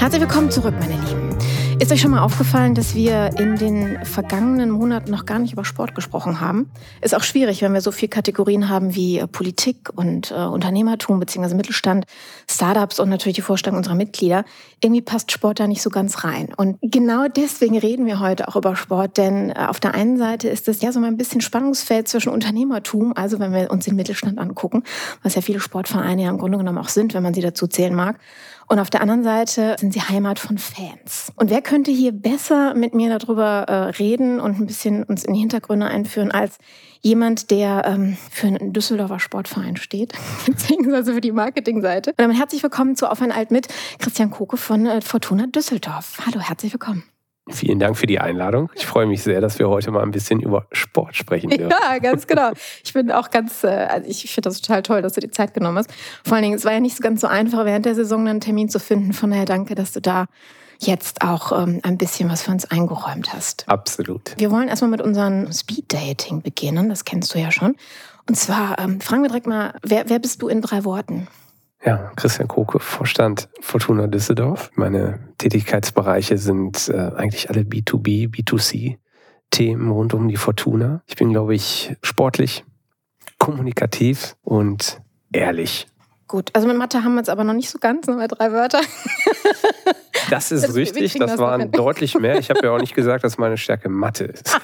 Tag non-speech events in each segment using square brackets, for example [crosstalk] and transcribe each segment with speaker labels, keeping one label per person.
Speaker 1: Herzlich willkommen zurück, meine Lieben. Ist euch schon mal aufgefallen, dass wir in den vergangenen Monaten noch gar nicht über Sport gesprochen haben? Ist auch schwierig, wenn wir so viele Kategorien haben wie äh, Politik und äh, Unternehmertum bzw. Mittelstand, Startups und natürlich die Vorstellung unserer Mitglieder. Irgendwie passt Sport da nicht so ganz rein. Und genau deswegen reden wir heute auch über Sport, denn äh, auf der einen Seite ist es ja so mal ein bisschen Spannungsfeld zwischen Unternehmertum, also wenn wir uns den Mittelstand angucken, was ja viele Sportvereine ja im Grunde genommen auch sind, wenn man sie dazu zählen mag, und auf der anderen Seite sind sie Heimat von Fans. Und wer könnte hier besser mit mir darüber äh, reden und ein bisschen uns in die Hintergründe einführen als jemand, der ähm, für einen Düsseldorfer Sportverein steht, [laughs] beziehungsweise für die Marketingseite. Und damit herzlich willkommen zu Auf ein Alt mit Christian Koke von äh, Fortuna Düsseldorf. Hallo, herzlich willkommen.
Speaker 2: Vielen Dank für die Einladung. Ich freue mich sehr, dass wir heute mal ein bisschen über Sport sprechen dürfen. [laughs]
Speaker 1: Ja, ganz genau. Ich bin auch ganz, äh, also ich finde das total toll, dass du die Zeit genommen hast. Vor allen Dingen, es war ja nicht so ganz so einfach, während der Saison einen Termin zu finden. Von daher danke, dass du da jetzt auch ähm, ein bisschen was für uns eingeräumt hast.
Speaker 2: Absolut.
Speaker 1: Wir wollen erstmal mit unserem Speed Dating beginnen. Das kennst du ja schon. Und zwar ähm, fragen wir direkt mal, wer, wer bist du in drei Worten?
Speaker 2: Ja, Christian Koke, Vorstand Fortuna Düsseldorf. Meine Tätigkeitsbereiche sind äh, eigentlich alle B2B, B2C Themen rund um die Fortuna. Ich bin, glaube ich, sportlich, kommunikativ und ehrlich.
Speaker 1: Gut, also mit Mathe haben wir es aber noch nicht so ganz, nur bei drei Wörter. [laughs]
Speaker 2: Das ist das, richtig, das, das waren deutlich mehr. Ich habe ja auch nicht gesagt, dass meine Stärke Mathe ist. [laughs]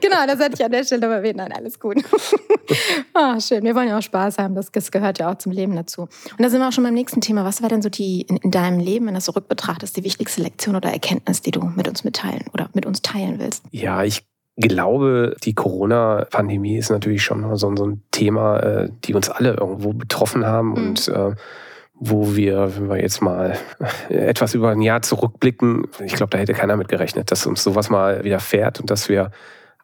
Speaker 1: genau, das hätte ich an der Stelle aber erwähnt. Nein, alles gut. oh, [laughs] schön, wir wollen ja auch Spaß haben, das, gehört ja auch zum Leben dazu. Und da sind wir auch schon beim nächsten Thema. Was war denn so die in, in deinem Leben, wenn du das so rückbetrachtest, die wichtigste Lektion oder Erkenntnis, die du mit uns mitteilen oder mit uns teilen willst?
Speaker 2: Ja, ich glaube, die Corona-Pandemie ist natürlich schon so, so ein Thema, äh, die uns alle irgendwo betroffen haben mhm. und äh, wo wir, wenn wir jetzt mal [laughs] etwas über ein Jahr zurückblicken, ich glaube, da hätte keiner mit gerechnet, dass uns sowas mal widerfährt und dass wir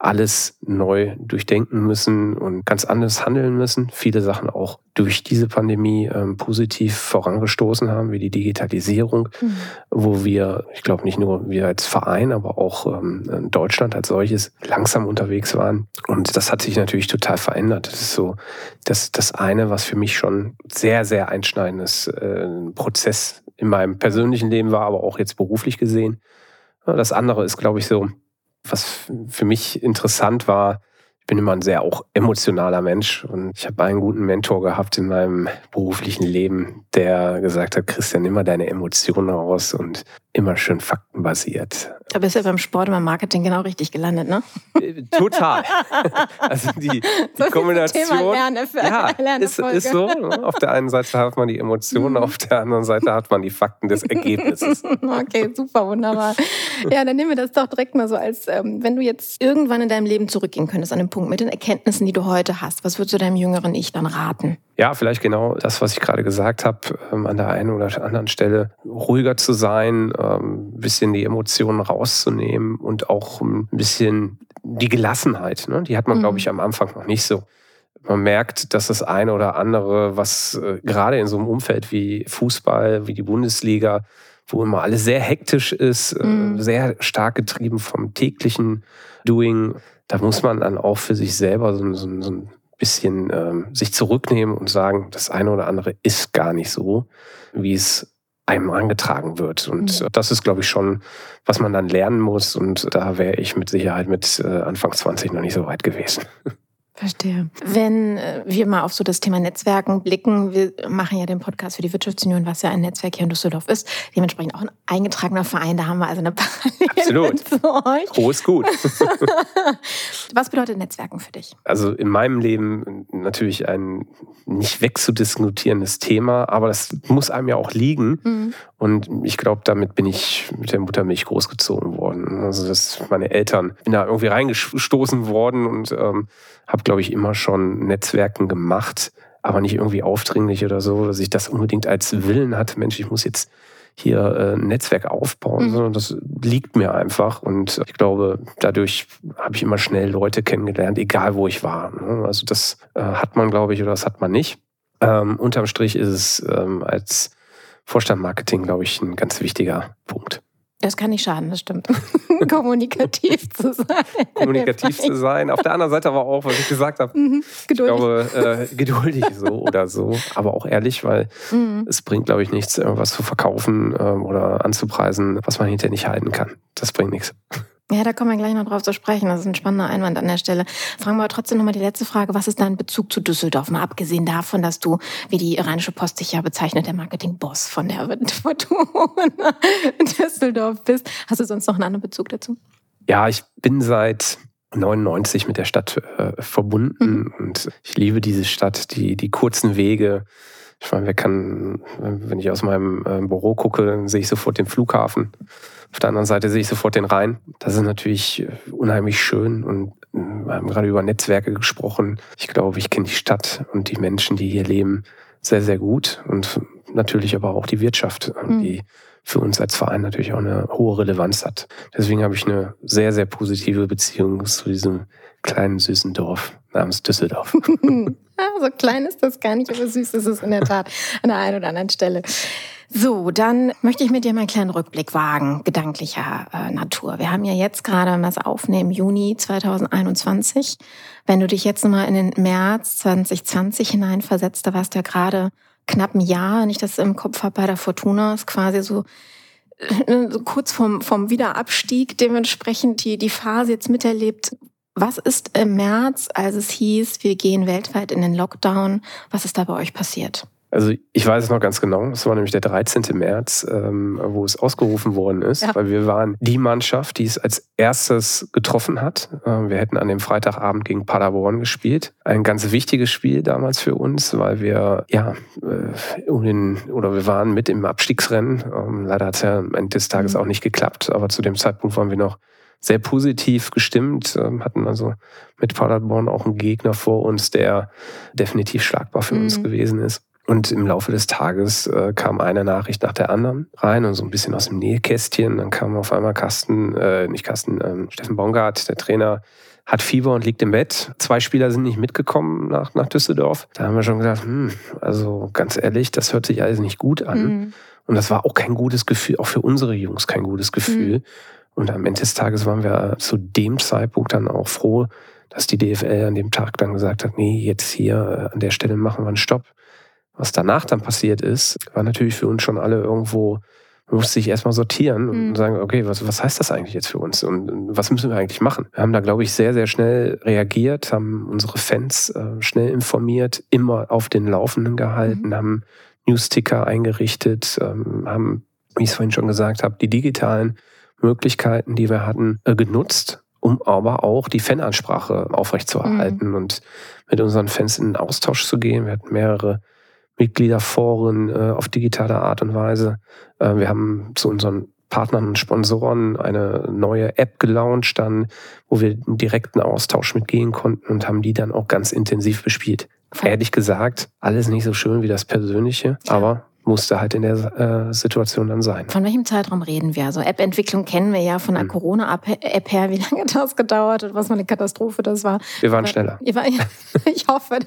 Speaker 2: alles neu durchdenken müssen und ganz anders handeln müssen. Viele Sachen auch durch diese Pandemie ähm, positiv vorangestoßen haben, wie die Digitalisierung, mhm. wo wir, ich glaube nicht nur wir als Verein, aber auch ähm, Deutschland als solches langsam unterwegs waren. Und das hat sich natürlich total verändert. Das ist so das, das eine, was für mich schon sehr, sehr einschneidendes äh, Prozess in meinem persönlichen Leben war, aber auch jetzt beruflich gesehen. Das andere ist, glaube ich, so was für mich interessant war, ich bin immer ein sehr auch emotionaler Mensch und ich habe einen guten Mentor gehabt in meinem beruflichen Leben, der gesagt hat, Christian, nimm mal deine Emotionen raus und immer schön faktenbasiert.
Speaker 1: Da bist du ja beim Sport und beim Marketing genau richtig gelandet, ne?
Speaker 2: Äh, total. [laughs] Also die, die so Kombination. Thema Lerne für ja, ist, ist so. Auf der einen Seite hat man die Emotionen, auf der anderen Seite hat man die Fakten des Ergebnisses. [laughs]
Speaker 1: Okay, super, wunderbar. Ja, dann nehmen wir das doch direkt mal so als, ähm, wenn du jetzt irgendwann in deinem Leben zurückgehen könntest an den Punkt mit den Erkenntnissen, die du heute hast, was würdest du deinem jüngeren Ich dann raten?
Speaker 2: Ja, vielleicht genau das, was ich gerade gesagt habe, ähm, an der einen oder anderen Stelle ruhiger zu sein, ähm, ein bisschen die Emotionen rauszunehmen und auch ein bisschen die Gelassenheit. Ne? Die hat man, mhm. glaube ich, am Anfang noch nicht so. Man merkt, dass das eine oder andere, was äh, gerade in so einem Umfeld wie Fußball, wie die Bundesliga, wo immer alles sehr hektisch ist, äh, mhm. sehr stark getrieben vom täglichen Doing, da muss man dann auch für sich selber so, so, so ein bisschen ähm, sich zurücknehmen und sagen, das eine oder andere ist gar nicht so, wie es einem angetragen wird. Und mhm. das ist, glaube ich, schon, was man dann lernen muss. Und da wäre ich mit Sicherheit mit äh, Anfang 20 noch nicht so weit gewesen. [laughs]
Speaker 1: Verstehe. Wenn äh, wir mal auf so das Thema Netzwerken blicken, wir machen ja den Podcast für die Wirtschaftsunion, was ja ein Netzwerk hier in Düsseldorf ist, dementsprechend auch ein eingetragener Verein, da haben wir also eine
Speaker 2: Parallele Absolut. zu euch. Groß gut. [laughs]
Speaker 1: was bedeutet Netzwerken für dich?
Speaker 2: Also in meinem Leben natürlich ein nicht wegzudiskutierendes Thema, aber das muss einem ja auch liegen. Mhm. Und ich glaube, damit bin ich mit der Muttermilch großgezogen worden. Also dass meine Eltern, bin da irgendwie reingestoßen worden und ähm, habe, glaube ich, immer schon Netzwerken gemacht, aber nicht irgendwie aufdringlich oder so, dass ich das unbedingt als Willen hatte, Mensch, ich muss jetzt hier äh, ein Netzwerk aufbauen, mhm. sondern das liegt mir einfach. Und ich glaube, dadurch habe ich immer schnell Leute kennengelernt, egal wo ich war. Ne? Also das äh, hat man, glaube ich, oder das hat man nicht. Ähm, unterm Strich ist es ähm, als Vorstand Marketing, glaube ich, ein ganz wichtiger Punkt.
Speaker 1: Das kann nicht schaden, das stimmt. [laughs] Kommunikativ [laughs] zu sein.
Speaker 2: Kommunikativ zu sein. Auf der anderen Seite aber auch, was ich gesagt habe. Mhm. Geduldig. Ich glaube, äh, geduldig so oder so. Aber auch ehrlich, weil mhm. es bringt, glaube ich, nichts, irgendwas zu verkaufen äh, oder anzupreisen, was man hinterher nicht halten kann. Das bringt nichts.
Speaker 1: Ja, da kommen wir gleich noch drauf zu sprechen. Das ist ein spannender Einwand an der Stelle. Fragen wir aber trotzdem nochmal die letzte Frage. Was ist dein Bezug zu Düsseldorf? Mal abgesehen davon, dass du, wie die Rheinische Post dich ja bezeichnet, der Marketingboss von der Fortuna Düsseldorf bist. Hast du sonst noch einen anderen Bezug dazu?
Speaker 2: Ja, ich bin seit 99 mit der Stadt äh, verbunden mhm. und ich liebe diese Stadt, die, die kurzen Wege. Ich meine, wer kann, wenn ich aus meinem äh, Büro gucke, dann sehe ich sofort den Flughafen. Auf der anderen Seite sehe ich sofort den Rhein. Das ist natürlich äh, unheimlich schön und äh, wir haben gerade über Netzwerke gesprochen. Ich glaube, ich kenne die Stadt und die Menschen, die hier leben, sehr, sehr gut und natürlich aber auch die Wirtschaft, mhm. die für uns als Verein natürlich auch eine hohe Relevanz hat. Deswegen habe ich eine sehr, sehr positive Beziehung zu diesem kleinen, süßen Dorf namens Düsseldorf. [laughs]
Speaker 1: so klein ist das gar nicht, aber süß ist es in der Tat an der einen oder anderen Stelle. So, dann möchte ich mit dir mal einen kleinen Rückblick wagen, gedanklicher äh, Natur. Wir haben ja jetzt gerade, wenn wir es aufnehmen, Juni 2021. Wenn du dich jetzt nochmal in den März 2020 hineinversetzt, da warst du ja gerade knapp ein Jahr, wenn ich das im Kopf habe, bei der Fortuna, ist quasi so, äh, kurz vom, vom Wiederabstieg, dementsprechend die, die Phase jetzt miterlebt. Was ist im März, als es hieß, wir gehen weltweit in den Lockdown, was ist da bei euch passiert?
Speaker 2: Also ich weiß es noch ganz genau. Es war nämlich der 13. März, ähm, wo es ausgerufen worden ist, ja. weil wir waren die Mannschaft, die es als erstes getroffen hat. Ähm, wir hätten an dem Freitagabend gegen Paderborn gespielt. Ein ganz wichtiges Spiel damals für uns, weil wir ja äh, um den, oder wir waren mit im Abstiegsrennen. Ähm, leider hat es ja am Ende des Tages mhm. auch nicht geklappt, aber zu dem Zeitpunkt waren wir noch sehr positiv gestimmt, ähm, hatten also mit Paderborn auch einen Gegner vor uns, der definitiv schlagbar für mhm. uns gewesen ist. Und im Laufe des Tages äh, kam eine Nachricht nach der anderen rein und so ein bisschen aus dem Nähkästchen. Dann kam auf einmal Carsten, äh, nicht Carsten, ähm, Steffen Bongard, der Trainer, hat Fieber und liegt im Bett. Zwei Spieler sind nicht mitgekommen nach, nach Düsseldorf. Da haben wir schon gedacht, hm, also ganz ehrlich, das hört sich alles nicht gut an. Mhm. Und das war auch kein gutes Gefühl, auch für unsere Jungs kein gutes Gefühl. Mhm. Und am Ende des Tages waren wir zu dem Zeitpunkt dann auch froh, dass die DFL an dem Tag dann gesagt hat, nee, jetzt hier äh, an der Stelle machen wir einen Stopp. Was danach dann passiert ist, war natürlich für uns schon alle irgendwo, man musste sich erstmal sortieren und mhm. sagen, okay, was, was heißt das eigentlich jetzt für uns und was müssen wir eigentlich machen? Wir haben da, glaube ich, sehr, sehr schnell reagiert, haben unsere Fans äh, schnell informiert, immer auf den Laufenden gehalten, mhm. haben Newsticker eingerichtet, ähm, haben, wie ich es vorhin schon gesagt habe, die digitalen Möglichkeiten, die wir hatten, äh, genutzt, um aber auch die Fanansprache aufrechtzuerhalten mhm. und mit unseren Fans in den Austausch zu gehen. Wir hatten mehrere Mitgliederforen äh, auf digitale Art und Weise. Äh, wir haben zu unseren Partnern und Sponsoren eine neue App gelauncht, dann, wo wir einen direkten Austausch mitgehen konnten und haben die dann auch ganz intensiv bespielt. Ehrlich gesagt, alles nicht so schön wie das Persönliche, aber musste halt in der äh, Situation dann sein.
Speaker 1: Von welchem Zeitraum reden wir? Also App-Entwicklung kennen wir ja von der hm. Corona-App her, wie lange [laughs] das gedauert hat, was für eine Katastrophe das war.
Speaker 2: Wir waren schneller. [laughs]
Speaker 1: ich hoffe.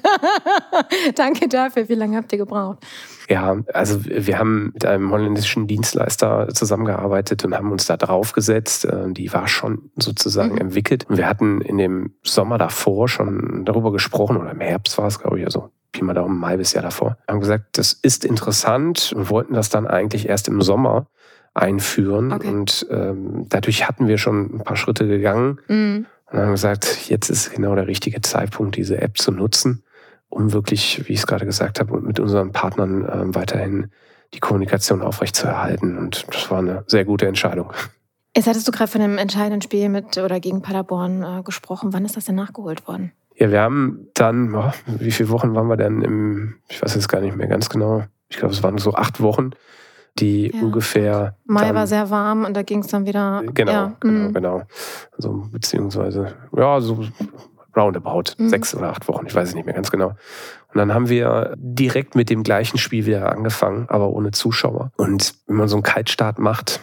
Speaker 1: [laughs] Danke dafür. Wie lange habt ihr gebraucht?
Speaker 2: Ja, also wir haben mit einem holländischen Dienstleister zusammengearbeitet und haben uns da draufgesetzt. Äh, die war schon sozusagen mhm. entwickelt. Und wir hatten in dem Sommer davor schon darüber gesprochen, oder im Herbst war es, glaube ich, also Pi mal Daumen, ein halbes Jahr davor. Wir haben gesagt, das ist interessant und wollten das dann eigentlich erst im Sommer einführen. Okay. Und ähm, dadurch hatten wir schon ein paar Schritte gegangen mhm. und haben gesagt, jetzt ist genau der richtige Zeitpunkt, diese App zu nutzen, um wirklich, wie ich es gerade gesagt habe, mit unseren Partnern äh, weiterhin die Kommunikation aufrechtzuerhalten. Und das war eine sehr gute Entscheidung.
Speaker 1: Jetzt hattest du gerade von einem entscheidenden Spiel mit oder gegen Paderborn äh, gesprochen. Wann ist das denn nachgeholt worden?
Speaker 2: Ja, wir haben dann, oh, wie viele Wochen waren wir denn im, ich weiß jetzt gar nicht mehr ganz genau, ich glaube, es waren so acht Wochen, die ja. ungefähr.
Speaker 1: Mai dann, war sehr warm und da ging es dann wieder.
Speaker 2: Genau, ja. genau, mhm. genau. Also, beziehungsweise, ja, so roundabout, mhm. sechs oder acht Wochen, ich weiß es nicht mehr ganz genau. Und dann haben wir direkt mit dem gleichen Spiel wieder angefangen, aber ohne Zuschauer. Und wenn man so einen Kaltstart macht,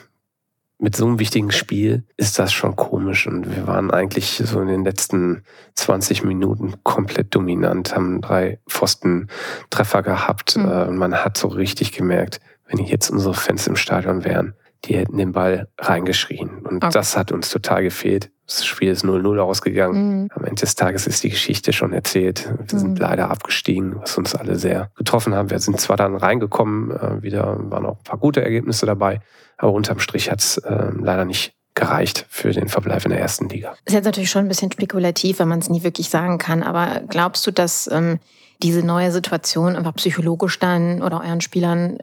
Speaker 2: mit so einem wichtigen Spiel ist das schon komisch. Und wir waren eigentlich so in den letzten 20 Minuten komplett dominant, haben drei Pfosten-Treffer gehabt. Mhm. Äh, und man hat so richtig gemerkt, wenn jetzt unsere Fans im Stadion wären, die hätten den Ball reingeschrien. Und okay. das hat uns total gefehlt. Das Spiel ist 0-0 ausgegangen. Mhm. Am Ende des Tages ist die Geschichte schon erzählt. Wir mhm. sind leider abgestiegen, was uns alle sehr getroffen hat. Wir sind zwar dann reingekommen, äh, wieder waren auch ein paar gute Ergebnisse dabei, aber unterm Strich hat es äh, leider nicht gereicht für den Verbleib in der ersten Liga.
Speaker 1: Das ist jetzt natürlich schon ein bisschen spekulativ, wenn man es nie wirklich sagen kann. Aber glaubst du, dass ähm, diese neue Situation einfach psychologisch dann oder euren Spielern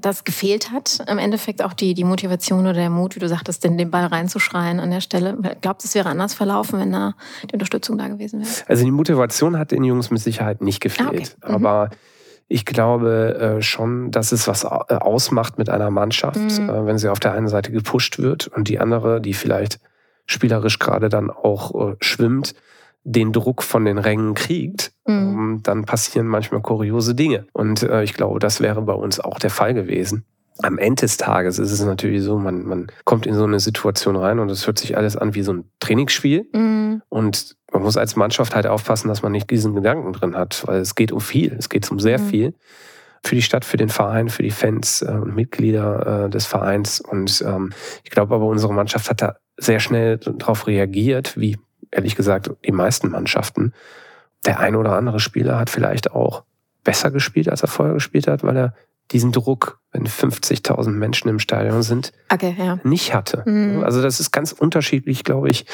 Speaker 1: das gefehlt hat? Im Endeffekt auch die, die Motivation oder der Mut, wie du sagtest, den, den Ball reinzuschreien an der Stelle. Glaubt es wäre anders verlaufen, wenn da die Unterstützung da gewesen wäre?
Speaker 2: Also die Motivation hat den Jungs mit Sicherheit nicht gefehlt. Ah, okay. mhm. Aber ich glaube äh, schon, dass es was äh, ausmacht mit einer Mannschaft, mhm. äh, wenn sie auf der einen Seite gepusht wird und die andere, die vielleicht spielerisch gerade dann auch äh, schwimmt, den Druck von den Rängen kriegt, mhm. Ähm, dann passieren manchmal kuriose Dinge. Und ich glaube, das wäre bei uns auch der Fall gewesen. Am Ende des Tages ist es natürlich so, man, man kommt in so eine Situation rein und es hört sich alles an wie so ein Trainingsspiel. Mhm. Und man muss als Mannschaft halt aufpassen, dass man nicht diesen Gedanken drin hat, weil es geht um viel, es geht um sehr mhm. viel. Für die Stadt, für den Verein, für die Fans äh, und Mitglieder äh, des Vereins. Und ähm, ich glaube aber, unsere Mannschaft hat da sehr schnell darauf reagiert, wie ehrlich gesagt die meisten Mannschaften. Der ein oder andere Spieler hat vielleicht auch besser gespielt, als er vorher gespielt hat, weil er diesen Druck, wenn 50.000 Menschen im Stadion sind, okay, ja. nicht hatte. Mhm. Also das ist ganz unterschiedlich, glaube ich.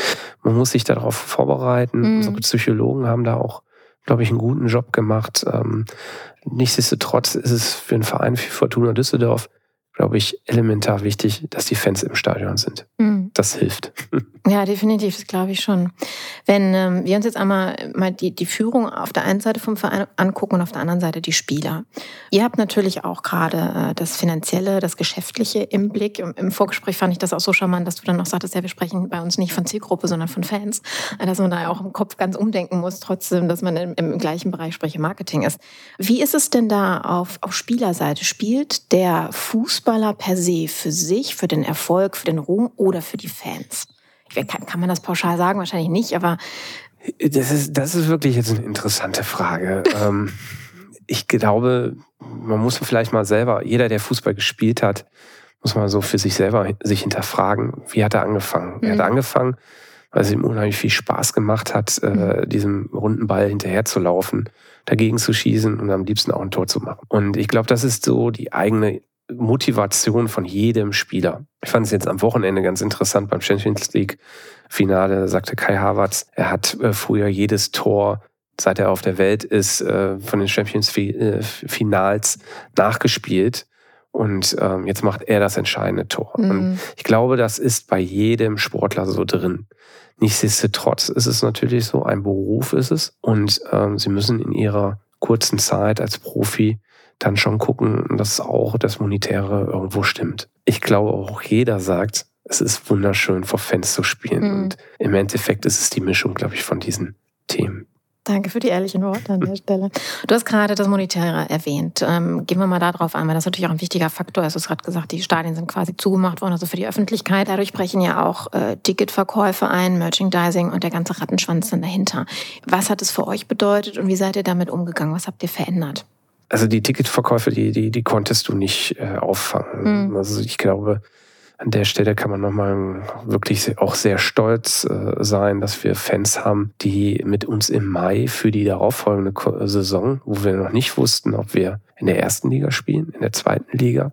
Speaker 2: Man muss sich darauf vorbereiten. Mhm. Unsere Psychologen haben da auch, glaube ich, einen guten Job gemacht. Ähm, nichtsdestotrotz ist es für einen Verein wie Fortuna Düsseldorf glaube ich, elementar wichtig, dass die Fans im Stadion sind. Mhm. Das hilft.
Speaker 1: Ja, definitiv, das glaube ich schon. Wenn ähm, wir uns jetzt einmal mal die, die Führung auf der einen Seite vom Verein angucken und auf der anderen Seite die Spieler. Ihr habt natürlich auch gerade äh, das Finanzielle, das Geschäftliche im Blick. Im, Im, Vorgespräch fand ich das auch so charmant, dass du dann noch sagtest, ja, wir sprechen bei uns nicht von Zielgruppe, sondern von Fans. Dass man da auch im Kopf ganz umdenken muss, trotzdem, dass man im, im gleichen Bereich, sprich Marketing ist. Wie ist es denn da auf, auf Spielerseite? Spielt der Fußball Fußballer per se für sich, für den Erfolg, für den Ruhm oder für die Fans? Kann, kann man das pauschal sagen? Wahrscheinlich nicht, aber.
Speaker 2: Das ist, das ist wirklich jetzt eine interessante Frage. [laughs] ähm, ich glaube, man muss vielleicht mal selber, jeder, der Fußball gespielt hat, muss mal so für sich selber sich hinterfragen, wie hat er angefangen? Mhm. Er hat angefangen, weil es ihm unheimlich viel Spaß gemacht hat, äh, mhm. diesem runden Ball hinterherzulaufen, dagegen zu schießen und am liebsten auch ein Tor zu machen. Und ich glaube, das ist so die eigene Motivation von jedem Spieler. Ich fand es jetzt am Wochenende ganz interessant beim Champions League Finale, sagte Kai Havertz, er hat äh, früher jedes Tor seit er auf der Welt ist, äh, von den Champions äh, Finals nachgespielt. Und ähm, jetzt macht er das entscheidende Tor. Mhm. Und ich glaube, das ist bei jedem Sportler so drin. Nichtsdestotrotz ist es natürlich so, ein Beruf ist es. Und ähm, sie müssen in ihrer kurzen Zeit als Profi dann schon gucken, dass auch das Monetäre irgendwo stimmt. Ich glaube, auch jeder sagt, es ist wunderschön, vor Fans zu spielen. Mhm. Und im Endeffekt ist es die Mischung, glaube ich, von diesen Themen.
Speaker 1: Danke für die ehrlichen Worte an [laughs] der Stelle. Du hast gerade das Monetäre erwähnt. Ähm, gehen wir mal darauf ein, weil das natürlich auch ein wichtiger Faktor ist. Du hast gerade gesagt, die Stadien sind quasi zugemacht worden, also für die Öffentlichkeit. Dadurch brechen ja auch äh, Ticketverkäufe ein, Merchandising und der ganze Rattenschwanz dann dahinter. Was hat es für euch bedeutet und wie seid ihr damit umgegangen? Was habt ihr verändert?
Speaker 2: Also die Ticketverkäufe, die, die, die konntest du nicht äh, auffangen. Mhm. Also ich glaube, an der Stelle kann man nochmal wirklich auch sehr stolz äh, sein, dass wir Fans haben, die mit uns im Mai für die darauffolgende Saison, wo wir noch nicht wussten, ob wir in der ersten Liga spielen, in der zweiten Liga.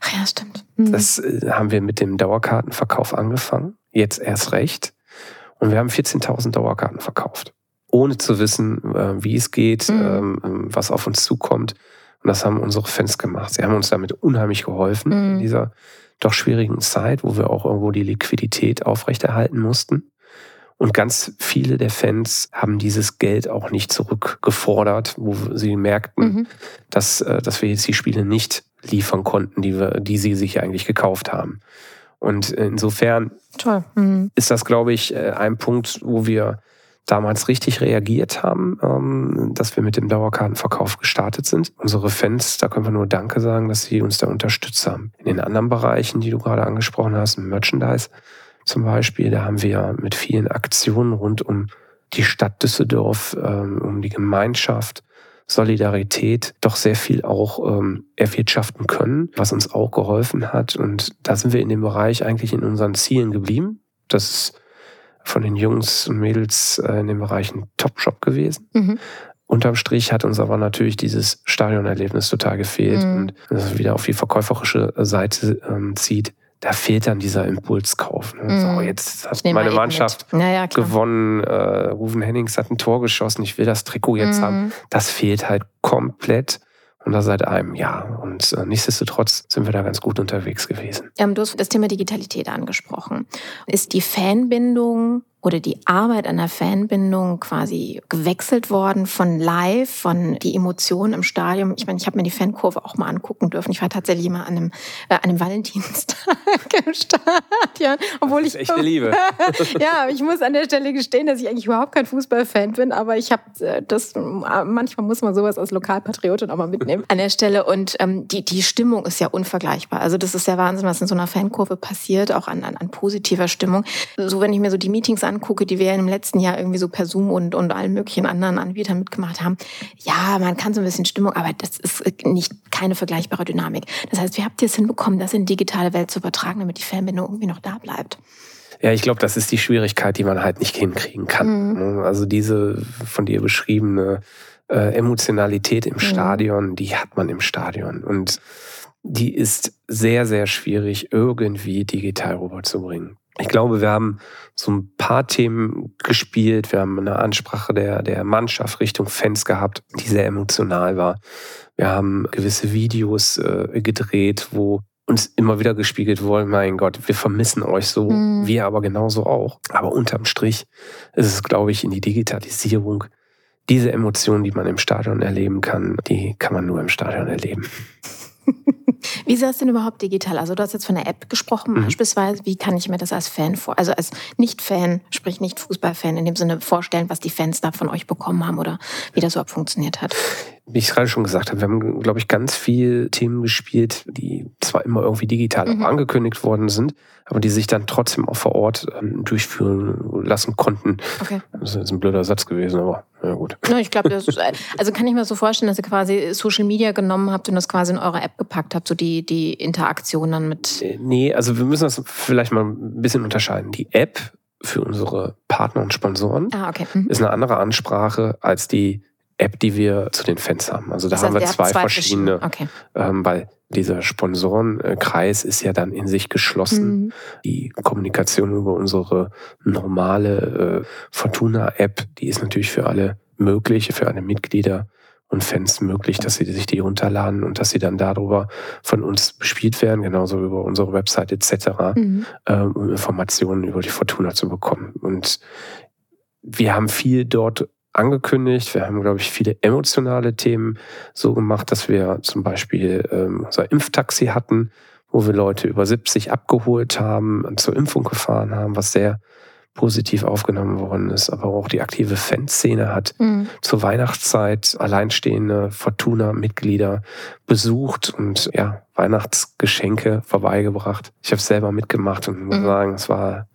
Speaker 1: Ach ja, stimmt.
Speaker 2: Mhm. Das äh, haben wir mit dem Dauerkartenverkauf angefangen. Jetzt erst recht. Und wir haben 14.000 Dauerkarten verkauft ohne zu wissen, äh, wie es geht, mhm. Ähm, ähm, was auf uns zukommt. Und das haben unsere Fans gemacht. Sie haben uns damit unheimlich geholfen mhm. in dieser doch schwierigen Zeit, wo wir auch irgendwo die Liquidität aufrechterhalten mussten. Und ganz viele der Fans haben dieses Geld auch nicht zurückgefordert, wo sie merkten, mhm. dass, äh, dass wir jetzt die Spiele nicht liefern konnten, die, wir, die sie sich eigentlich gekauft haben. Und insofern mhm. ist das, glaube ich, äh, ein Punkt, wo wir damals richtig reagiert haben, ähm, dass wir mit dem Dauerkartenverkauf gestartet sind. Unsere Fans, da können wir nur Danke sagen, dass sie uns da unterstützt haben. In den anderen Bereichen, die du gerade angesprochen hast, Merchandise zum Beispiel, da haben wir mit vielen Aktionen rund um die Stadt Düsseldorf, ähm, um die Gemeinschaft, Solidarität doch sehr viel auch ähm, erwirtschaften können, was uns auch geholfen hat. Und da sind wir in dem Bereich eigentlich in unseren Zielen geblieben. Das ist von den Jungs und Mädels äh, in dem Bereich ein Top-Job gewesen. Mhm. Unterm Strich hat uns aber natürlich dieses Stadionerlebnis total gefehlt mhm. und das wieder auf die verkäuferische Seite ähm, zieht da fehlt dann dieser Impulskauf. Ne? Mm. So, mhm. jetzt hat meine Mannschaft ja, ja, gewonnen, äh, Ruven Hennings hat ein Tor geschossen, ich will das Trikot jetzt mm. haben. Das fehlt halt komplett. Und das seit einem Jahr. Und äh, nichtsdestotrotz sind wir da ganz gut unterwegs gewesen.
Speaker 1: Ähm, du hast das Thema Digitalität angesprochen. Ist die Fanbindung oder die Arbeit an der Fanbindung quasi gewechselt worden von live, von die Emotionen im Stadion. Ich meine, ich habe mir die Fankurve auch mal angucken dürfen. Ich war tatsächlich mal an einem, äh, an einem Valentinstag [laughs] im Stadion, obwohl das ist
Speaker 2: ich echte Liebe. [laughs]
Speaker 1: ja, ich muss an der Stelle gestehen, dass ich eigentlich überhaupt kein Fußballfan bin, aber ich habe äh, das manchmal muss man sowas als Lokalpatriotin auch mal mitnehmen an der Stelle und ähm, die die Stimmung ist ja unvergleichbar. Also das ist ja Wahnsinn, was in so einer Fankurve passiert, auch an, an, an positiver Stimmung. So wenn ich mir so die Meetings an angucke, die wir im letzten Jahr irgendwie so per Zoom und, und allen möglichen anderen Anbietern mitgemacht haben, ja, man kann so ein bisschen Stimmung, aber das ist nicht keine vergleichbare Dynamik. Das heißt, wie habt ihr es hinbekommen, das in digitale Welt zu übertragen, damit die Fanbindung irgendwie noch da bleibt?
Speaker 2: Ja, ich glaube, das ist die Schwierigkeit, die man halt nicht hinkriegen kann. Mhm. Also diese von dir beschriebene äh, Emotionalität im mhm. Stadion, die hat man im Stadion. Und die ist sehr, sehr schwierig irgendwie digital rüberzubringen. Ich glaube, wir haben so ein paar Themen gespielt. Wir haben eine Ansprache der, der Mannschaft Richtung Fans gehabt, die sehr emotional war. Wir haben gewisse Videos äh, gedreht, wo uns immer wieder gespiegelt wurde, mein Gott, wir vermissen euch so, mhm. wir aber genauso auch. Aber unterm Strich ist es, glaube ich, in die Digitalisierung. Diese Emotionen, die man im Stadion erleben kann, die kann man nur im Stadion erleben. [laughs]
Speaker 1: Wie ist das denn überhaupt digital? Also du hast jetzt von der App gesprochen mhm. beispielsweise. Wie kann ich mir das als Fan vor, also als Nicht-Fan, sprich nicht Fußballfan in dem Sinne vorstellen, was die Fans da von euch bekommen haben oder wie das überhaupt funktioniert hat?
Speaker 2: Wie ich es gerade schon gesagt habe, wir haben, glaube ich, ganz viel Themen gespielt, die zwar immer irgendwie digital mhm. angekündigt worden sind, aber die sich dann trotzdem auch vor Ort ähm, durchführen lassen konnten. Okay. Das ist ein blöder Satz gewesen, aber ja gut. [laughs]
Speaker 1: Ja, ich glaube, also kann ich mir so vorstellen, dass ihr quasi Social Media genommen habt und das quasi in eure App gepackt habt, so die, die Interaktion dann mit.
Speaker 2: Äh, nee, also wir müssen das vielleicht mal ein bisschen unterscheiden. Die App für unsere Partner und Sponsoren
Speaker 1: ah, okay. mhm.
Speaker 2: ist eine andere Ansprache als die App, die wir zu den Fans haben. Also da heißt, haben wir zwei, zwei verschiedene, okay. ähm, weil dieser Sponsorenkreis ist ja dann in sich geschlossen. Mhm. Die Kommunikation über unsere normale äh, Fortuna-App, die ist natürlich für alle möglich, für alle Mitglieder und Fans möglich, dass sie sich die runterladen und dass sie dann darüber von uns bespielt werden, genauso über unsere Website etc., mhm. ähm, um Informationen über die Fortuna zu bekommen. Und wir haben viel dort angekündigt. Wir haben, glaube ich, viele emotionale Themen so gemacht, dass wir zum Beispiel ähm, unser Impftaxi hatten, wo wir Leute über 70 abgeholt haben und zur Impfung gefahren haben, was sehr positiv aufgenommen worden ist. Aber auch die aktive Fanszene hat mhm. zur Weihnachtszeit alleinstehende Fortuna-Mitglieder besucht und ja, Weihnachtsgeschenke vorbeigebracht. Ich habe es selber mitgemacht und muss mhm. sagen, es war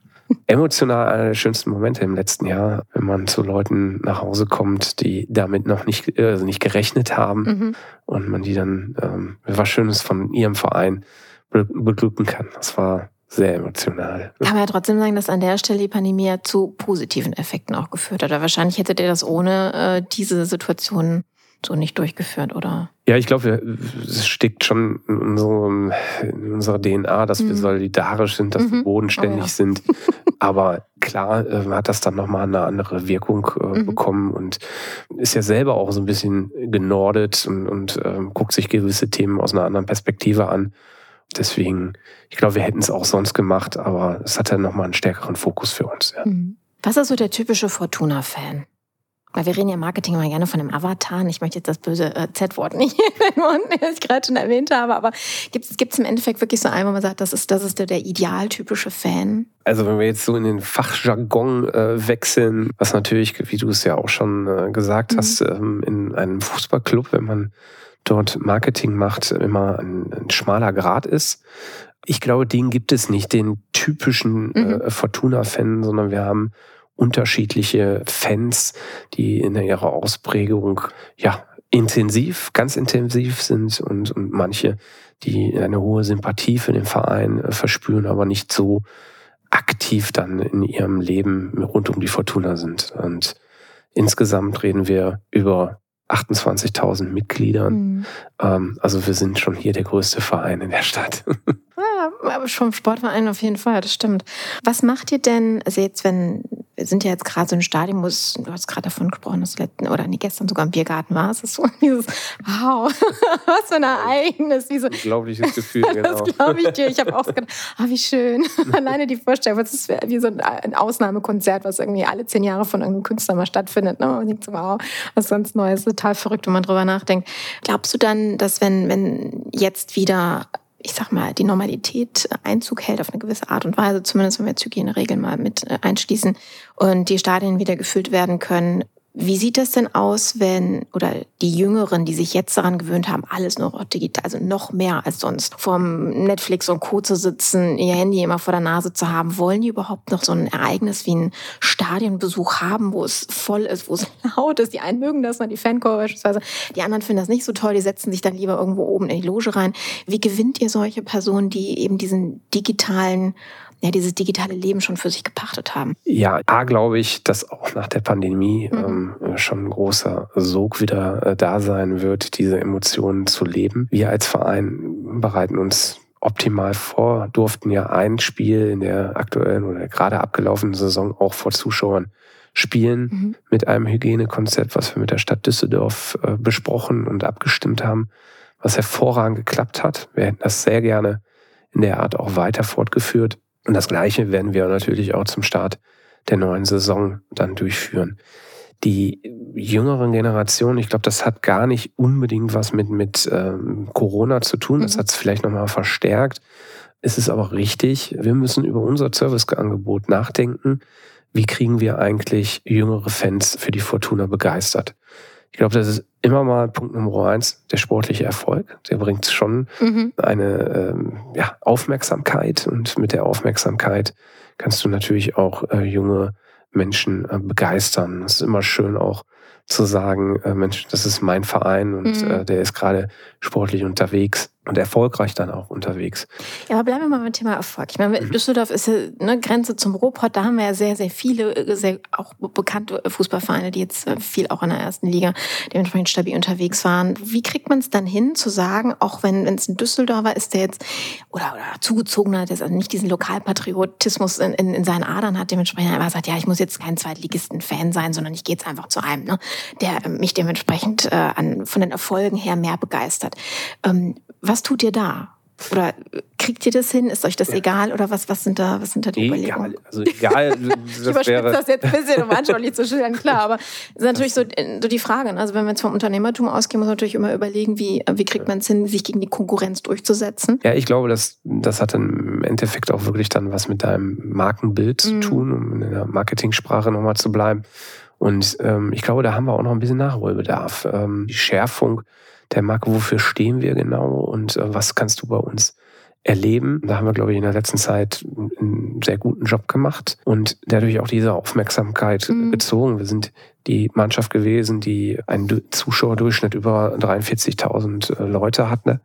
Speaker 2: emotional einer der schönsten Momente im letzten Jahr, wenn man zu Leuten nach Hause kommt, die damit noch nicht, also nicht gerechnet haben mhm. und man die dann ähm, was Schönes von ihrem Verein beglücken kann. Das war sehr emotional.
Speaker 1: Kann man ja trotzdem sagen, dass an der Stelle die Pandemie ja zu positiven Effekten auch geführt hat. Oder wahrscheinlich hättet ihr das ohne äh, diese Situation so nicht durchgeführt, oder?
Speaker 2: Ja, ich glaube, es steckt schon in, unserem, in unserer DNA, dass mhm. wir solidarisch sind, dass mhm. wir bodenständig oh, ja. sind. [laughs] Aber klar äh, hat das dann nochmal eine andere Wirkung äh, mhm. bekommen und ist ja selber auch so ein bisschen genordet und, und äh, guckt sich gewisse Themen aus einer anderen Perspektive an. Deswegen, ich glaube, wir hätten es auch sonst gemacht, aber es hat dann nochmal einen stärkeren Fokus für uns. Ja. Mhm.
Speaker 1: Was ist so der typische Fortuna-Fan? Weil wir reden ja im Marketing immer gerne von einem Avatar. Ich möchte jetzt das böse äh, Z-Wort nicht [laughs] in den ich gerade schon erwähnt habe. Aber gibt es im Endeffekt wirklich so einen, wo man sagt, das ist, das ist der, der idealtypische Fan?
Speaker 2: Also wenn wir jetzt so in den Fachjargon äh, wechseln, was natürlich, wie du es ja auch schon äh, gesagt mhm. hast, ähm, in einem Fußballclub, wenn man dort Marketing macht, immer ein, ein schmaler Grad ist. Ich glaube, den gibt es nicht, den typischen mhm. äh, Fortuna-Fan, sondern wir haben unterschiedliche Fans, die in ihrer Ausprägung ja intensiv, ganz intensiv sind und, und manche, die eine hohe Sympathie für den Verein äh, verspüren, aber nicht so aktiv dann in ihrem Leben rund um die Fortuna sind. Und insgesamt reden wir über 28.000 Mitgliedern. Mhm. Ähm, also wir sind schon hier der größte Verein in der Stadt. [laughs]
Speaker 1: Ja, aber schon Sportverein auf jeden Fall, das stimmt. Was macht ihr denn, also jetzt, wenn, wir sind ja jetzt gerade so ein Stadion, wo es, du hast gerade davon gesprochen, dass du letzten, oder nee, gestern sogar im Biergarten war, es ist so [laughs] dieses, wow, [laughs] was für ein Ereignis. Diese,
Speaker 2: Unglaubliches [laughs] Gefühl,
Speaker 1: genau. Das glaube ich dir. Ich habe auch gedacht, ah, wie schön. Alleine die Vorstellung, es ist wie so ein Ausnahmekonzert, was irgendwie alle zehn Jahre von irgendeinem Künstler mal stattfindet. Ne? Man denkt so, wow, was sonst Neues, total verrückt, wenn man drüber nachdenkt. Glaubst du dann, dass wenn, wenn jetzt wieder ich sag mal, die Normalität Einzug hält auf eine gewisse Art und Weise, zumindest wenn wir jetzt Hygieneregeln mal mit äh, einschließen und die Stadien wieder gefüllt werden können, wie sieht das denn aus, wenn, oder die Jüngeren, die sich jetzt daran gewöhnt haben, alles nur digital, also noch mehr als sonst, vorm Netflix und Co. zu sitzen, ihr Handy immer vor der Nase zu haben, wollen die überhaupt noch so ein Ereignis wie ein Stadionbesuch haben, wo es voll ist, wo es [laughs] laut ist? Die einen mögen das, die Fancore beispielsweise, die anderen finden das nicht so toll, die setzen sich dann lieber irgendwo oben in die Loge rein. Wie gewinnt ihr solche Personen, die eben diesen digitalen ja, dieses digitale Leben schon für sich gepachtet haben?
Speaker 2: Ja, A glaube ich, dass auch nach der Pandemie mhm. ähm, schon ein großer Sog wieder äh, da sein wird, diese Emotionen zu leben. Wir als Verein bereiten uns optimal vor, durften ja ein Spiel in der aktuellen oder gerade abgelaufenen Saison auch vor Zuschauern spielen mhm. mit einem Hygienekonzept, was wir mit der Stadt Düsseldorf äh, besprochen und abgestimmt haben, was hervorragend geklappt hat. Wir hätten das sehr gerne in der Art auch weiter fortgeführt. Und das Gleiche werden wir natürlich auch zum Start der neuen Saison dann durchführen. Die jüngeren Generationen, ich glaube, das hat gar nicht unbedingt was mit, mit ähm, Corona zu tun. Das mhm. hat es vielleicht nochmal verstärkt. Es ist aber richtig, wir müssen über unser Serviceangebot nachdenken. Wie kriegen wir eigentlich jüngere Fans für die Fortuna begeistert? Ich glaube, das ist immer mal Punkt Nummer eins, der sportliche Erfolg. Der bringt schon mhm. eine ähm, ja, Aufmerksamkeit und mit der Aufmerksamkeit kannst du natürlich auch äh, junge Menschen äh, begeistern. Es ist immer schön auch zu sagen, äh, Mensch, das ist mein Verein und mhm. äh, der ist gerade sportlich unterwegs und erfolgreich dann auch unterwegs.
Speaker 1: Ja, aber bleiben wir mal beim Thema Erfolg. Ich meine, mhm. Düsseldorf ist ja eine Grenze zum Ruhrpott. Da haben wir ja sehr, sehr viele, äh, sehr auch bekannte Fußballvereine, die jetzt äh, viel auch in der ersten Liga dementsprechend stabil unterwegs waren. Wie kriegt man es dann hin, zu sagen, auch wenn es ein Düsseldorfer ist, der jetzt oder, oder zugezogener, der also nicht diesen Lokalpatriotismus in, in, in seinen Adern hat, dementsprechend einfach sagt, ja, ich muss jetzt kein Zweitligisten-Fan sein, sondern ich gehe jetzt einfach zu einem, ne, der mich dementsprechend äh, an, von den Erfolgen her mehr begeistert. Ähm, was tut ihr da? Oder kriegt ihr das hin? Ist euch das ja. egal? Oder was, was, sind da, was sind da die egal. Überlegungen?
Speaker 2: Also egal. [laughs]
Speaker 1: ich überspitze das jetzt ein bisschen, um [laughs] anschaulich zu schildern, klar. Aber das ist natürlich so, so die Frage. Ne? Also wenn wir jetzt vom Unternehmertum ausgehen, muss man natürlich immer überlegen, wie, wie kriegt man es hin, sich gegen die Konkurrenz durchzusetzen?
Speaker 2: Ja, ich glaube, das, das hat im Endeffekt auch wirklich dann was mit deinem Markenbild mhm. zu tun, um in der Marketingsprache nochmal zu bleiben. Und ähm, ich glaube, da haben wir auch noch ein bisschen Nachholbedarf. Ähm, die Schärfung der Marke, wofür stehen wir genau und äh, was kannst du bei uns erleben. Da haben wir, glaube ich, in der letzten Zeit einen sehr guten Job gemacht und dadurch auch diese Aufmerksamkeit mhm. gezogen. Wir sind die Mannschaft gewesen, die einen Zuschauerdurchschnitt über 43.000 äh, Leute hatte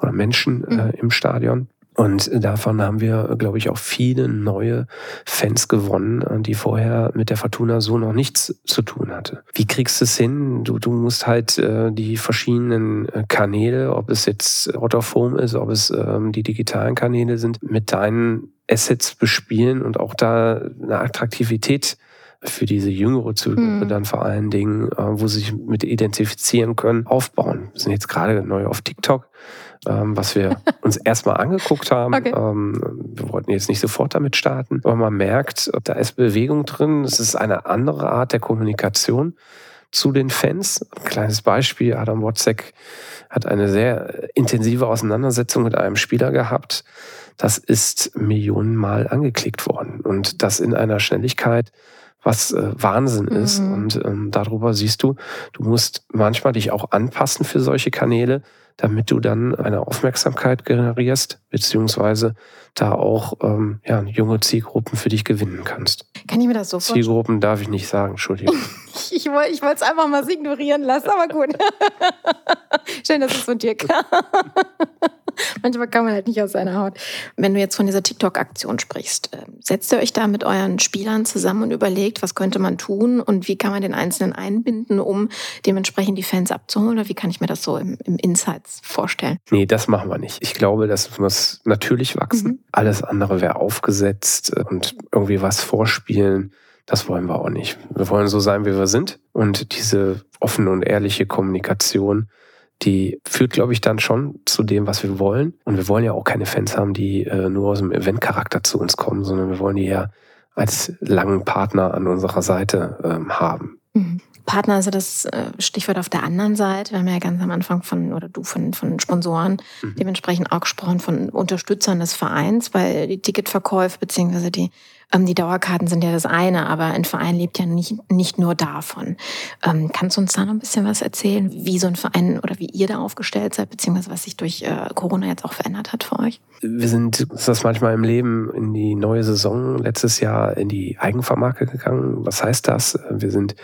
Speaker 2: oder Menschen äh, mhm. im Stadion. Und davon haben wir, glaube ich, auch viele neue Fans gewonnen, die vorher mit der Fortuna so noch nichts zu tun hatte. Wie kriegst du es hin? Du, du musst halt äh, die verschiedenen äh, Kanäle, ob es jetzt Autoform ist, ob es ähm, die digitalen Kanäle sind, mit deinen Assets bespielen und auch da eine Attraktivität für diese jüngere Zielgruppe mhm. dann vor allen Dingen, äh, wo sie sich mit identifizieren können, aufbauen. Wir sind jetzt gerade neu auf TikTok ähm, was wir [laughs] uns erstmal angeguckt haben. Okay. Ähm, wir wollten jetzt nicht sofort damit starten, aber man merkt, da ist Bewegung drin. Es ist eine andere Art der Kommunikation zu den Fans. Ein kleines Beispiel, Adam Wozzeck hat eine sehr intensive Auseinandersetzung mit einem Spieler gehabt. Das ist millionenmal angeklickt worden und das in einer Schnelligkeit, was äh, Wahnsinn mhm. ist. Und ähm, darüber siehst du, du musst manchmal dich auch anpassen für solche Kanäle, damit du dann eine Aufmerksamkeit generierst, beziehungsweise da auch ähm, ja, junge Zielgruppen für dich gewinnen kannst.
Speaker 1: Kann ich mir das so
Speaker 2: vorstellen? Zielgruppen darf ich nicht sagen, Entschuldigung. [laughs]
Speaker 1: ich ich wollte es einfach mal ignorieren lassen, aber gut. [laughs] Schön, dass es von dir kam. [laughs] Manchmal kann man halt nicht aus seiner Haut. Wenn du jetzt von dieser TikTok-Aktion sprichst, ähm, setzt ihr euch da mit euren Spielern zusammen und überlegt, was könnte man tun und wie kann man den Einzelnen einbinden, um dementsprechend die Fans abzuholen? Oder wie kann ich mir das so im, im Insights vorstellen?
Speaker 2: Nee, das machen wir nicht. Ich glaube, das muss natürlich wachsen. Mhm. Alles andere wäre aufgesetzt und irgendwie was vorspielen. Das wollen wir auch nicht. Wir wollen so sein, wie wir sind. Und diese offene und ehrliche Kommunikation, die führt, glaube ich, dann schon zu dem, was wir wollen. Und wir wollen ja auch keine Fans haben, die äh, nur aus dem Eventcharakter zu uns kommen, sondern wir wollen die ja als langen Partner an unserer Seite ähm, haben.
Speaker 1: Mhm. Partner, also das äh, Stichwort auf der anderen Seite. Wir haben ja ganz am Anfang von, oder du von, von Sponsoren mhm. dementsprechend auch gesprochen von Unterstützern des Vereins, weil die Ticketverkäufe beziehungsweise die die Dauerkarten sind ja das eine, aber ein Verein lebt ja nicht, nicht nur davon. Ähm, kannst du uns da noch ein bisschen was erzählen, wie so ein Verein oder wie ihr da aufgestellt seid, beziehungsweise was sich durch äh, Corona jetzt auch verändert hat für euch?
Speaker 2: Wir sind das manchmal im Leben in die neue Saison letztes Jahr in die Eigenvermarke gegangen. Was heißt das? Wir sind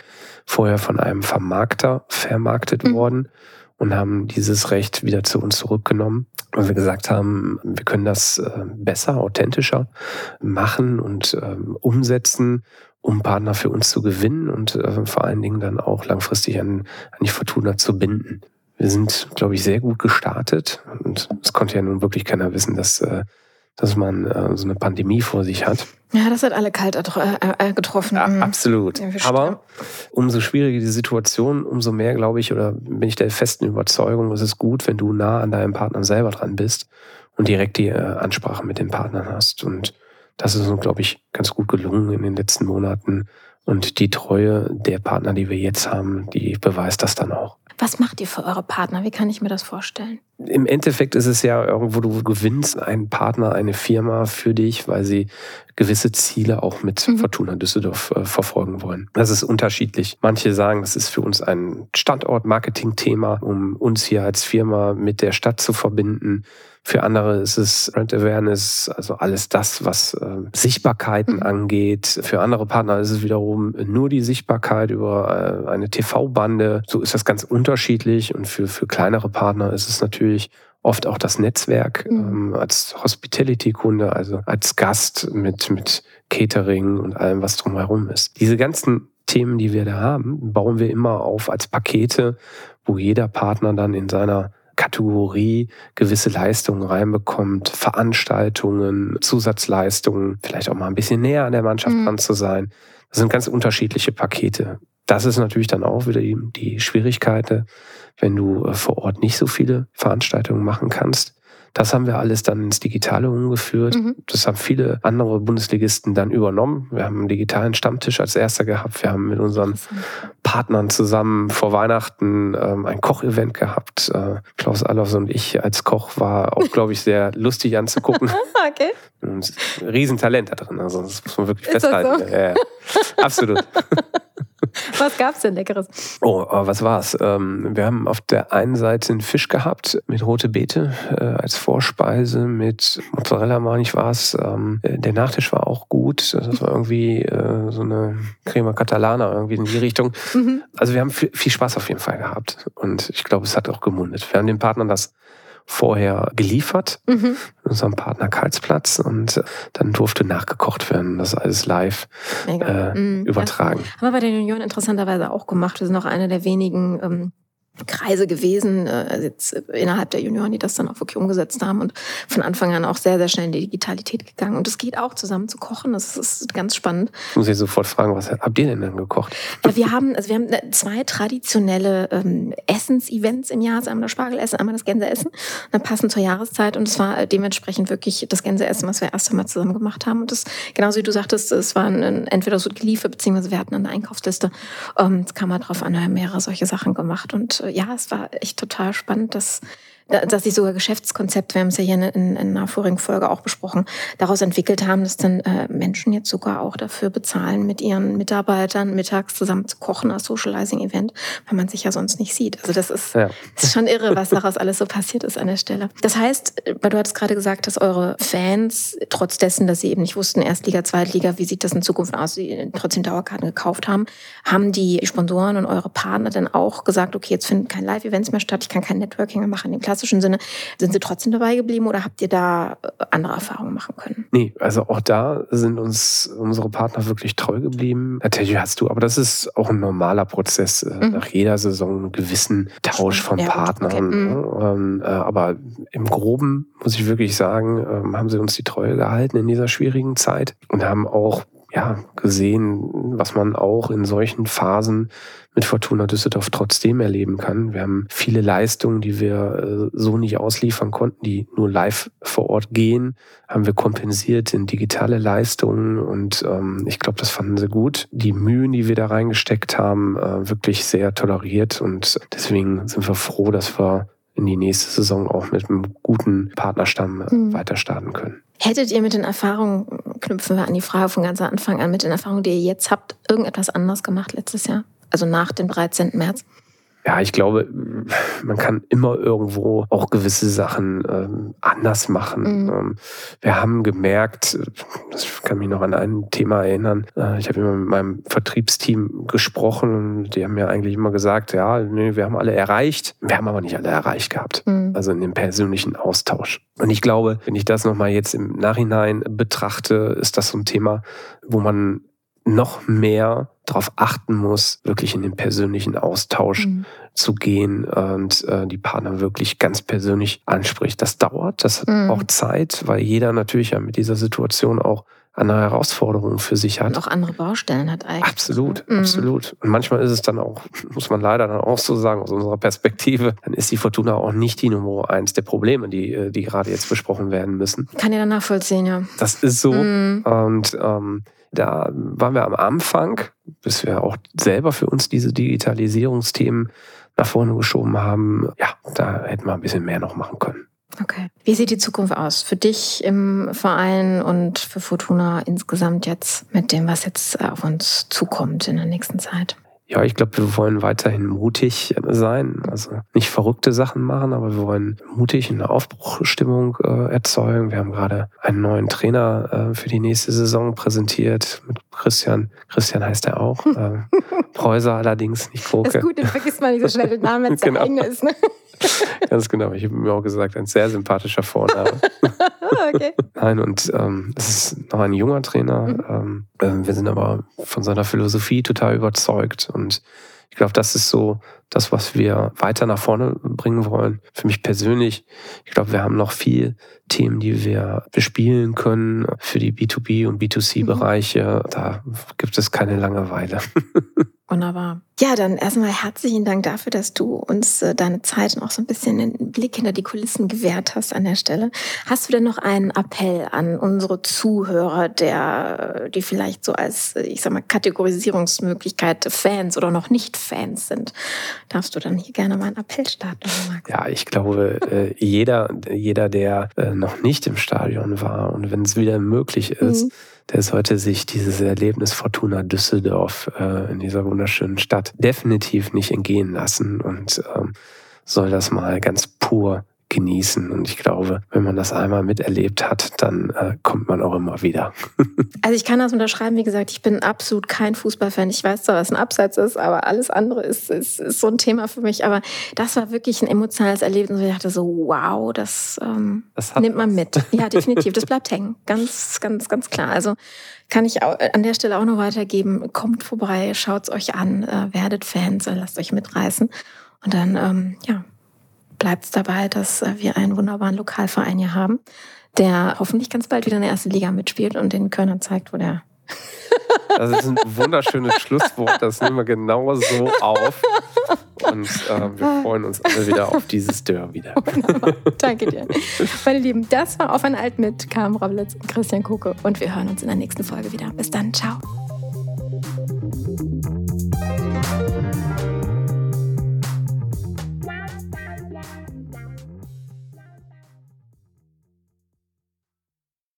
Speaker 2: vorher von einem Vermarkter vermarktet mhm. worden und haben dieses Recht wieder zu uns zurückgenommen, weil wir gesagt haben, wir können das äh, besser, authentischer machen und ähm, umsetzen, um Partner für uns zu gewinnen und äh, vor allen Dingen dann auch langfristig an, an die Fortuna zu binden. Wir sind, glaube ich, sehr gut gestartet und es konnte ja nun wirklich keiner wissen, dass äh, dass man äh, so eine Pandemie vor sich hat.
Speaker 1: Ja, das hat alle kalt äh, äh, getroffen. Ja,
Speaker 2: mhm. absolut. Aber umso schwieriger die Situation, umso mehr glaube ich oder bin ich der festen Überzeugung, es ist gut, wenn du nah an deinem Partner selber dran bist und direkt die äh, Ansprache mit den Partnern hast. Und das ist uns, glaube ich, ganz gut gelungen in den letzten Monaten. Und die Treue der Partner, die wir jetzt haben, die beweist das dann auch.
Speaker 1: Was macht ihr für eure Partner? Wie kann ich mir das vorstellen?
Speaker 2: Im Endeffekt ist es ja irgendwo, du gewinnst einen Partner, eine Firma für dich, weil sie gewisse Ziele auch mit mhm. Fortuna Düsseldorf äh, verfolgen wollen. Das ist unterschiedlich. Manche sagen, das ist für uns ein Standort-Marketing-Thema, um uns hier als Firma mit der Stadt zu verbinden. Für andere ist es Brand Awareness, also alles das, was äh, Sichtbarkeiten mhm. angeht. Für andere Partner ist es wiederum nur die Sichtbarkeit über äh, eine TV-Bande. So ist das ganz unterschiedlich. Und für, für kleinere Partner ist es natürlich oft auch das Netzwerk mhm. ähm, als Hospitality-Kunde, also als Gast mit, mit Catering und allem, was drumherum ist. Diese ganzen Themen, die wir da haben, bauen wir immer auf als Pakete, wo jeder Partner dann in seiner Kategorie gewisse Leistungen reinbekommt, Veranstaltungen, Zusatzleistungen, vielleicht auch mal ein bisschen näher an der Mannschaft mhm. dran zu sein. Das sind ganz unterschiedliche Pakete. Das ist natürlich dann auch wieder die, die Schwierigkeit, wenn du äh, vor Ort nicht so viele Veranstaltungen machen kannst. Das haben wir alles dann ins Digitale umgeführt. Mhm. Das haben viele andere Bundesligisten dann übernommen. Wir haben einen digitalen Stammtisch als erster gehabt. Wir haben mit unseren Partnern zusammen vor Weihnachten ähm, ein Kochevent gehabt. Äh, Klaus Allofs und ich als Koch war auch, glaube ich, sehr [laughs] lustig anzugucken. [laughs] okay. Ein Riesentalent da drin. Also das muss man wirklich Ist festhalten. So? Ja, ja. Absolut. [laughs]
Speaker 1: Was gab's denn Leckeres?
Speaker 2: Oh, äh, was war's? Ähm, wir haben auf der einen Seite einen Fisch gehabt mit rote Beete äh, als Vorspeise, mit Mozzarella, meine ich, war's. Ähm, äh, der Nachtisch war auch gut. Das war irgendwie so eine Crema Catalana, irgendwie in die Richtung. Mhm. Also wir haben viel Spaß auf jeden Fall gehabt. Und ich glaube, es hat auch gemundet. Wir haben den Partnern das vorher geliefert, mhm. unserem Partner Karlsplatz und dann durfte nachgekocht werden. Das alles live äh, mhm. übertragen.
Speaker 1: Ja. Haben wir bei den Junioren interessanterweise auch gemacht. Wir sind auch eine der wenigen ähm, Kreise gewesen, äh, also jetzt innerhalb der Junioren, die das dann auch wirklich umgesetzt haben und von Anfang an auch sehr, sehr schnell in die Digitalität gegangen. Und es geht auch zusammen zu kochen. Das ist ganz spannend.
Speaker 2: Ich muss ich sofort fragen, was habt ihr denn dann gekocht?
Speaker 1: Wir haben, also wir haben zwei traditionelle ähm, Essensevents im Jahr, also einmal das Spargelessen, einmal das Gänseessen, dann passend zur Jahreszeit. Und es war äh, dementsprechend wirklich das Gänseessen, was wir erst einmal zusammen gemacht haben. Und das, genauso wie du sagtest, es war ein, entweder so geliefert, beziehungsweise wir hatten eine Einkaufsliste. Ähm, es kam mal drauf an, wir haben mehrere solche Sachen gemacht und äh, ja, es war echt total spannend, dass dass sich sogar Geschäftskonzept, wir haben es ja hier in, in, in einer vorigen Folge auch besprochen, daraus entwickelt haben, dass dann äh, Menschen jetzt sogar auch dafür bezahlen, mit ihren Mitarbeitern mittags zusammen zu kochen als Socializing-Event, weil man sich ja sonst nicht sieht. Also das ist, ja. ist schon irre, was daraus alles so passiert ist an der Stelle. Das heißt, weil du hattest gerade gesagt, dass eure Fans, trotz dessen, dass sie eben nicht wussten, Erstliga, Zweitliga, wie sieht das in Zukunft aus, die trotzdem Dauerkarten gekauft haben, haben die Sponsoren und eure Partner dann auch gesagt, okay, jetzt finden keine Live-Events mehr statt, ich kann kein Networking mehr machen, klassischen Sinne. Sind Sie trotzdem dabei geblieben oder habt ihr da äh, andere Erfahrungen machen können?
Speaker 2: Nee, also auch da sind uns unsere Partner wirklich treu geblieben. Natürlich hast du, aber das ist auch ein normaler Prozess, äh, mhm. nach jeder Saison einen gewissen Tausch von ja, Partnern. Okay. Mhm. Ne? Ähm, äh, aber im Groben muss ich wirklich sagen, ähm, haben sie uns die Treue gehalten in dieser schwierigen Zeit und haben auch ja, gesehen, was man auch in solchen Phasen mit Fortuna Düsseldorf trotzdem erleben kann. Wir haben viele Leistungen, die wir äh, so nicht ausliefern konnten, die nur live vor Ort gehen, haben wir kompensiert in digitale Leistungen und ähm, ich glaube, das fanden sie gut. Die Mühen, die wir da reingesteckt haben, äh, wirklich sehr toleriert und deswegen sind wir froh, dass wir in die nächste Saison auch mit einem guten Partnerstamm äh, mhm. weiter starten können.
Speaker 1: Hättet ihr mit den Erfahrungen, knüpfen wir an die Frage von ganz Anfang an, mit den Erfahrungen, die ihr jetzt habt, irgendetwas anders gemacht letztes Jahr? Also nach dem 13. März?
Speaker 2: Ja, ich glaube, man kann immer irgendwo auch gewisse Sachen ähm, anders machen. Mhm. Ähm, wir haben gemerkt, ich kann mich noch an ein Thema erinnern, äh, ich habe immer mit meinem Vertriebsteam gesprochen und die haben mir eigentlich immer gesagt, ja, nee, wir haben alle erreicht, wir haben aber nicht alle erreicht gehabt. Mhm. Also in dem persönlichen Austausch. Und ich glaube, wenn ich das nochmal jetzt im Nachhinein betrachte, ist das so ein Thema, wo man noch mehr darauf achten muss, wirklich in den persönlichen Austausch mhm. zu gehen und äh, die Partner wirklich ganz persönlich anspricht. Das dauert, das hat mhm. auch Zeit, weil jeder natürlich ja mit dieser Situation auch andere Herausforderungen für sich hat.
Speaker 1: Und auch andere Baustellen hat eigentlich.
Speaker 2: Absolut, mhm. absolut. Und manchmal ist es dann auch, [laughs] muss man leider dann auch so sagen, aus unserer Perspektive, dann ist die Fortuna auch nicht die Nummer eins der Probleme, die, äh, die gerade jetzt besprochen werden müssen.
Speaker 1: Kann ich dann nachvollziehen, ja.
Speaker 2: Das ist so. Mhm. Und ähm, da waren wir am Anfang, bis wir auch selber für uns diese Digitalisierungsthemen nach vorne geschoben haben. Ja, da hätten wir ein bisschen mehr noch machen können.
Speaker 1: Okay. Wie sieht die Zukunft aus für dich im Verein und für Fortuna insgesamt jetzt mit dem, was jetzt auf uns zukommt in der nächsten Zeit?
Speaker 2: Ja, ich glaube, wir wollen weiterhin mutig sein. Also nicht verrückte Sachen machen, aber wir wollen mutig eine Aufbruchstimmung äh, erzeugen. Wir haben gerade einen neuen Trainer äh, für die nächste Saison präsentiert mit Christian. Christian heißt er auch. [laughs] äh, Preußer allerdings, nicht. Das
Speaker 1: ist gut, den vergisst man nicht so schnell den Namen, wenn es [laughs] genau. der eigene ist. Ne?
Speaker 2: Ganz genau. Ich habe mir auch gesagt, ein sehr sympathischer Vorname. [laughs] okay. Nein, und ähm, es ist noch ein junger Trainer. Mhm. Ähm, äh, wir sind aber von seiner Philosophie total überzeugt. Und ich glaube, das ist so das, was wir weiter nach vorne bringen wollen. Für mich persönlich, ich glaube, wir haben noch viel Themen, die wir bespielen können für die B2B und B2C-Bereiche. Mhm. Da gibt es keine Langeweile. [laughs]
Speaker 1: Wunderbar. Ja, dann erstmal herzlichen Dank dafür, dass du uns äh, deine Zeit und auch so ein bisschen einen Blick hinter die Kulissen gewährt hast an der Stelle. Hast du denn noch einen Appell an unsere Zuhörer, der, die vielleicht so als, ich sag mal, Kategorisierungsmöglichkeit Fans oder noch nicht Fans sind? Darfst du dann hier gerne mal einen Appell starten,
Speaker 2: Max? Ja, ich glaube, äh, jeder, jeder, der äh, noch nicht im Stadion war und wenn es wieder möglich ist, mhm der sollte sich dieses Erlebnis Fortuna Düsseldorf äh, in dieser wunderschönen Stadt definitiv nicht entgehen lassen und ähm, soll das mal ganz pur genießen. Und ich glaube, wenn man das einmal miterlebt hat, dann äh, kommt man auch immer wieder. [laughs]
Speaker 1: also ich kann das unterschreiben, wie gesagt, ich bin absolut kein Fußballfan. Ich weiß zwar, was ein Abseits ist, aber alles andere ist, ist, ist so ein Thema für mich. Aber das war wirklich ein emotionales Erlebnis. Ich dachte so, wow, das, ähm, das nimmt man mit. Ja, definitiv. Das bleibt hängen. [laughs] Ganz, ganz, ganz klar. Also kann ich an der Stelle auch noch weitergeben. Kommt vorbei, schaut es euch an, äh, werdet Fans, äh, lasst euch mitreißen. Und dann, ähm, ja, bleibt es dabei, dass äh, wir einen wunderbaren Lokalverein hier haben, der hoffentlich ganz bald wieder in der ersten Liga mitspielt und den Kölnern zeigt, wo der. [laughs]
Speaker 2: Das ist ein wunderschönes Schlusswort. Das nehmen wir genau so auf. Und äh, wir ah. freuen uns alle wieder auf dieses Dörr wieder. [laughs] Wunderbar.
Speaker 1: Danke dir. Meine Lieben, das war Auf ein Alt mit Carmen Rablitz und Christian Kuke. Und wir hören uns in der nächsten Folge wieder. Bis dann. Ciao.